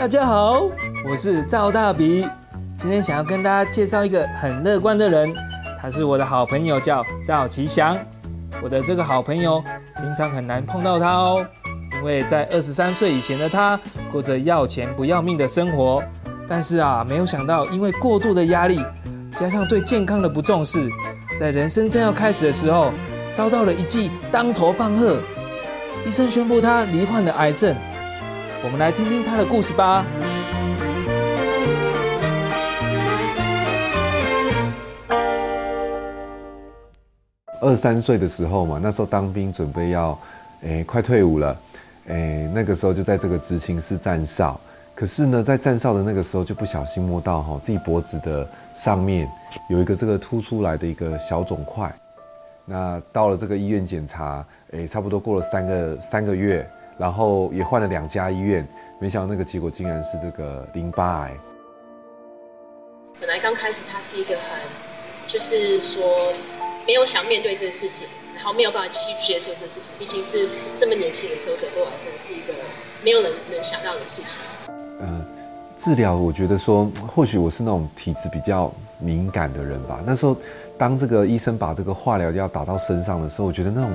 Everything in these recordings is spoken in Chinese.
大家好，我是赵大鼻，今天想要跟大家介绍一个很乐观的人，他是我的好朋友，叫赵奇祥。我的这个好朋友平常很难碰到他哦，因为在二十三岁以前的他过着要钱不要命的生活，但是啊，没有想到因为过度的压力，加上对健康的不重视，在人生正要开始的时候，遭到了一记当头棒喝，医生宣布他罹患了癌症。我们来听听他的故事吧。二三岁的时候嘛，那时候当兵准备要，诶，快退伍了，诶，那个时候就在这个执勤室站哨。可是呢，在站哨的那个时候，就不小心摸到哈自己脖子的上面有一个这个凸出来的一个小肿块。那到了这个医院检查，诶，差不多过了三个三个月。然后也换了两家医院，没想到那个结果竟然是这个淋巴癌。本来刚开始他是一个很，就是说没有想面对这个事情，然后没有办法去接受这个事情。毕竟是这么年轻的时候得过癌症，是一个没有人能想到的事情。治疗我觉得说，或许我是那种体质比较敏感的人吧。那时候当这个医生把这个化疗药打到身上的时候，我觉得那种。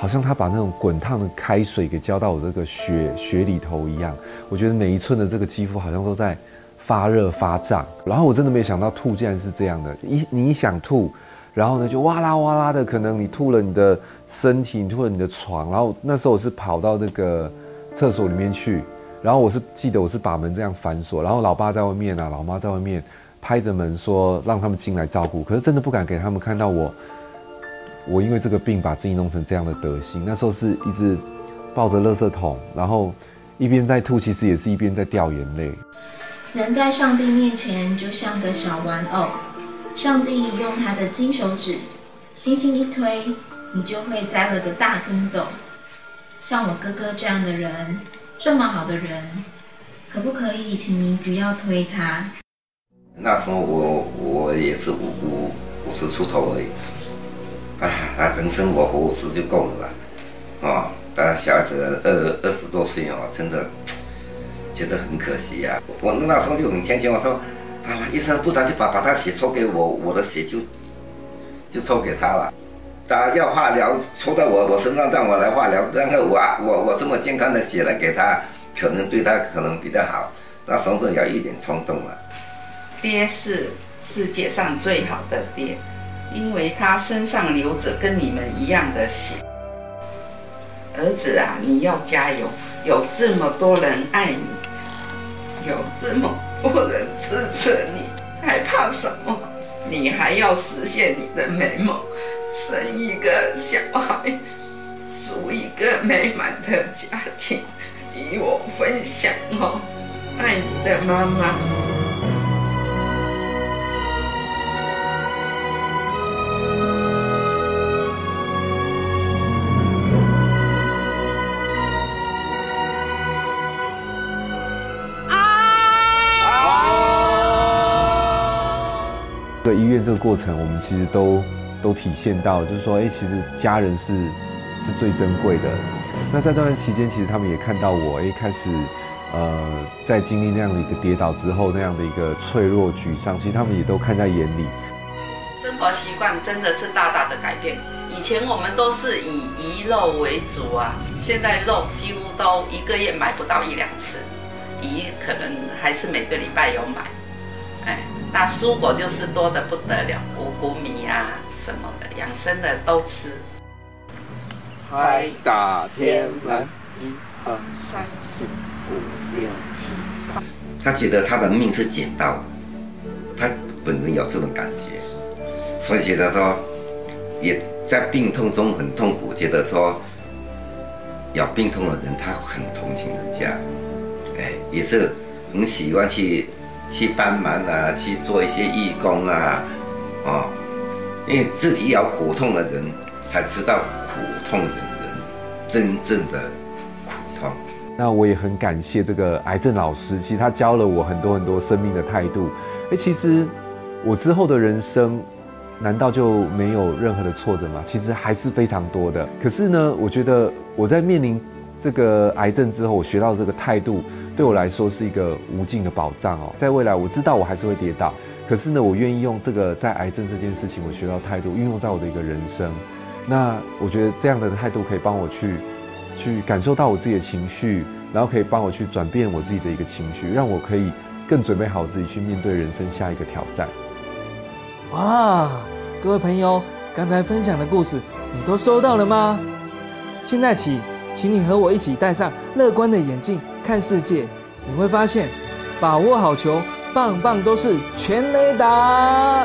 好像他把那种滚烫的开水给浇到我这个血血里头一样，我觉得每一寸的这个肌肤好像都在发热发胀。然后我真的没想到吐竟然是这样的，一你想吐，然后呢就哇啦哇啦的，可能你吐了你的身体，你吐了你的床。然后那时候我是跑到这个厕所里面去，然后我是记得我是把门这样反锁，然后老爸在外面啊，老妈在外面拍着门说让他们进来照顾，可是真的不敢给他们看到我。我因为这个病把自己弄成这样的德行，那时候是一直抱着垃圾桶，然后一边在吐，其实也是一边在掉眼泪。人在上帝面前就像个小玩偶，上帝用他的金手指轻轻一推，你就会栽了个大跟斗。像我哥哥这样的人，这么好的人，可不可以请您不要推他？那时候我我也是五五五十出头而已。啊，他人生我活五十就够了啦，哦，但小孩子二二十多岁哦，真的觉得很可惜呀。我那时候就很天真，我说啊，医生不然就把把他血抽给我，我的血就就抽给他了。他要化疗抽到我我身上，让我来化疗，然后我我我这么健康的血来给他，可能对他可能比较好。那时候有一点冲动了。爹是世界上最好的爹。因为他身上流着跟你们一样的血，儿子啊，你要加油！有这么多人爱你，有这么多人支持你，还怕什么？你还要实现你的美梦，生一个小孩，组一个美满的家庭，与我分享哦！爱你的妈妈。在医院这个过程，我们其实都都体现到，就是说，哎，其实家人是是最珍贵的。那在这段期间，其实他们也看到我，哎，开始，呃，在经历那样的一个跌倒之后，那样的一个脆弱、沮丧，其实他们也都看在眼里。生活习惯真的是大大的改变。以前我们都是以鱼肉为主啊，现在肉几乎都一个月买不到一两次，鱼可能还是每个礼拜有买，那蔬果就是多的不得了，五谷米啊什么的，养生的都吃。拍打天门，一二三四五六七八。他觉得他的命是捡到的，他本人有这种感觉，所以觉得说，也在病痛中很痛苦，觉得说，有病痛的人他很同情人家，哎，也是很喜欢去。去帮忙啊，去做一些义工啊，哦，因为自己有苦痛的人才知道苦痛的人真正的苦痛。那我也很感谢这个癌症老师，其实他教了我很多很多生命的态度。哎，其实我之后的人生难道就没有任何的挫折吗？其实还是非常多的。可是呢，我觉得我在面临这个癌症之后，我学到这个态度。对我来说是一个无尽的保障哦。在未来，我知道我还是会跌倒，可是呢，我愿意用这个在癌症这件事情，我学到态度运用在我的一个人生。那我觉得这样的态度可以帮我去去感受到我自己的情绪，然后可以帮我去转变我自己的一个情绪，让我可以更准备好自己去面对人生下一个挑战。哇，各位朋友，刚才分享的故事你都收到了吗？现在起，请你和我一起戴上乐观的眼镜看世界，你会发现，把握好球，棒棒都是全垒打。